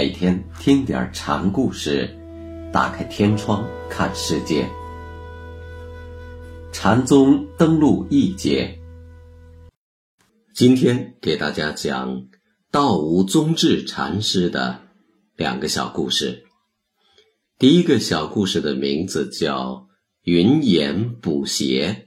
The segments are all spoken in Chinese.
每天听点禅故事，打开天窗看世界。禅宗登陆一节，今天给大家讲道无宗智禅师的两个小故事。第一个小故事的名字叫“云岩补鞋”。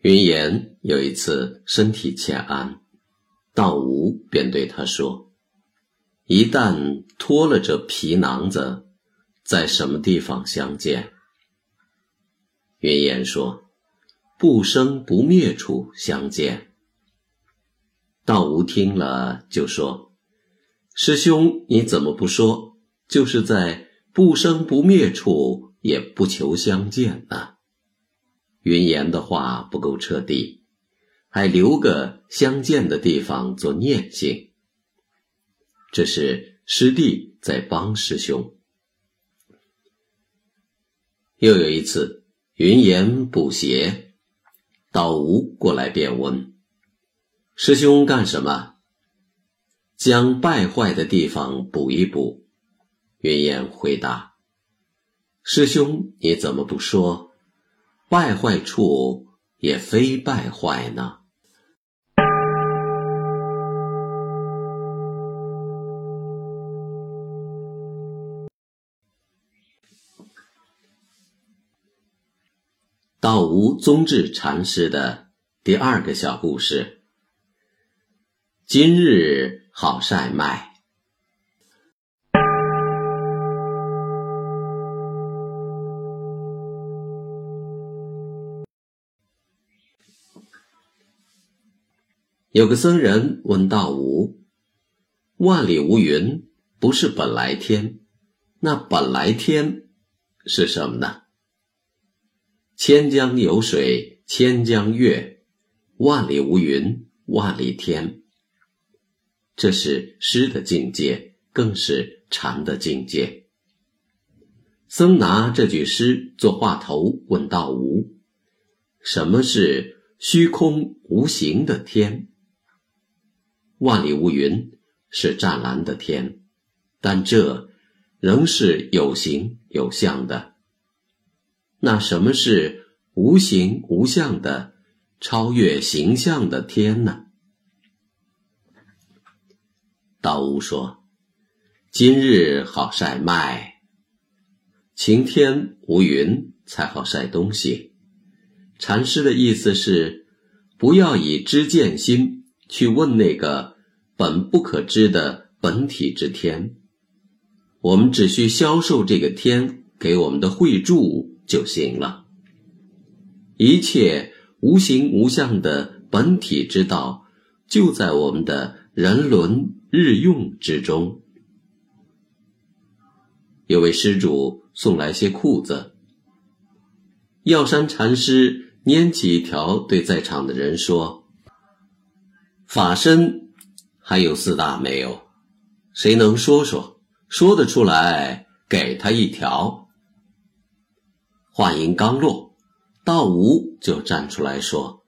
云岩有一次身体欠安，道无便对他说：“一旦脱了这皮囊子，在什么地方相见？”云岩说：“不生不灭处相见。”道无听了就说：“师兄，你怎么不说，就是在不生不灭处也不求相见呢？”云岩的话不够彻底，还留个相见的地方做念性。这是师弟在帮师兄。又有一次，云岩补鞋，道无过来便问：“师兄干什么？”将败坏的地方补一补。云岩回答：“师兄，你怎么不说？”败坏处也非败坏呢。道无宗智禅师的第二个小故事：今日好晒麦。有个僧人问道无：“万里无云不是本来天，那本来天是什么呢？”千江有水千江月，万里无云万里天。这是诗的境界，更是禅的境界。僧拿这句诗做话头，问道无：“什么是虚空无形的天？”万里无云是湛蓝的天，但这仍是有形有相的。那什么是无形无相的、超越形象的天呢？道无说：“今日好晒麦，晴天无云才好晒东西。”禅师的意思是，不要以知见心。去问那个本不可知的本体之天，我们只需销售这个天给我们的慧助就行了。一切无形无相的本体之道，就在我们的人伦日用之中。有位施主送来些裤子，药山禅师拈起一条，对在场的人说。法身还有四大没有？谁能说说？说得出来，给他一条。话音刚落，道无就站出来说：“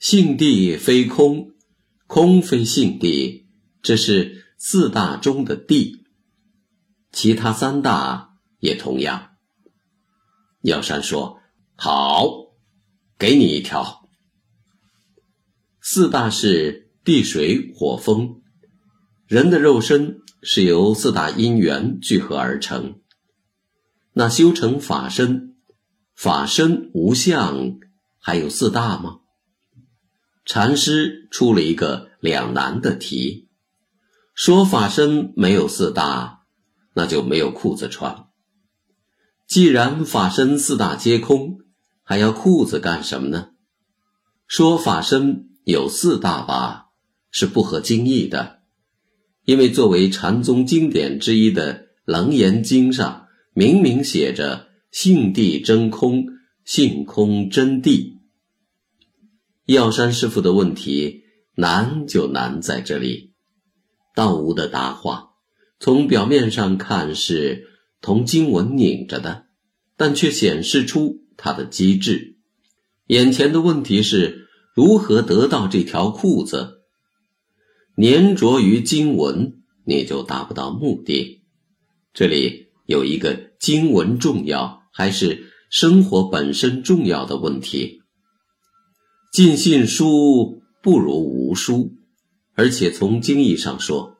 性地非空，空非性地，这是四大中的地，其他三大也同样。”药山说：“好，给你一条。”四大是地水火风，人的肉身是由四大因缘聚合而成。那修成法身，法身无相，还有四大吗？禅师出了一个两难的题：说法身没有四大，那就没有裤子穿。既然法身四大皆空，还要裤子干什么呢？说法身。有四大吧，是不合经义的，因为作为禅宗经典之一的《楞严经》上明明写着“性地真空，性空真谛”。药山师傅的问题难就难在这里。道无的答话，从表面上看是同经文拧着的，但却显示出它的机智。眼前的问题是如何得到这条裤子？粘着于经文，你就达不到目的。这里有一个经文重要还是生活本身重要的问题。尽信书不如无书，而且从经义上说，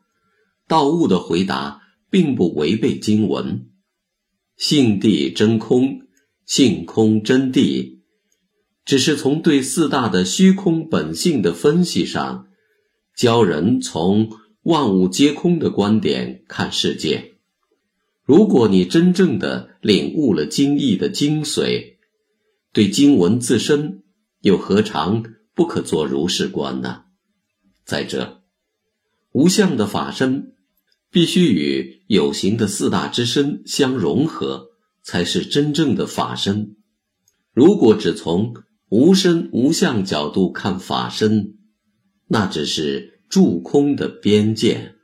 道悟的回答并不违背经文。性地真空，性空真谛，只是从对四大的虚空本性的分析上，教人从万物皆空的观点看世界。如果你真正的领悟了经义的精髓，对经文自身又何尝不可做如是观呢？再者，无相的法身。必须与有形的四大之身相融合，才是真正的法身。如果只从无身无相角度看法身，那只是住空的边界。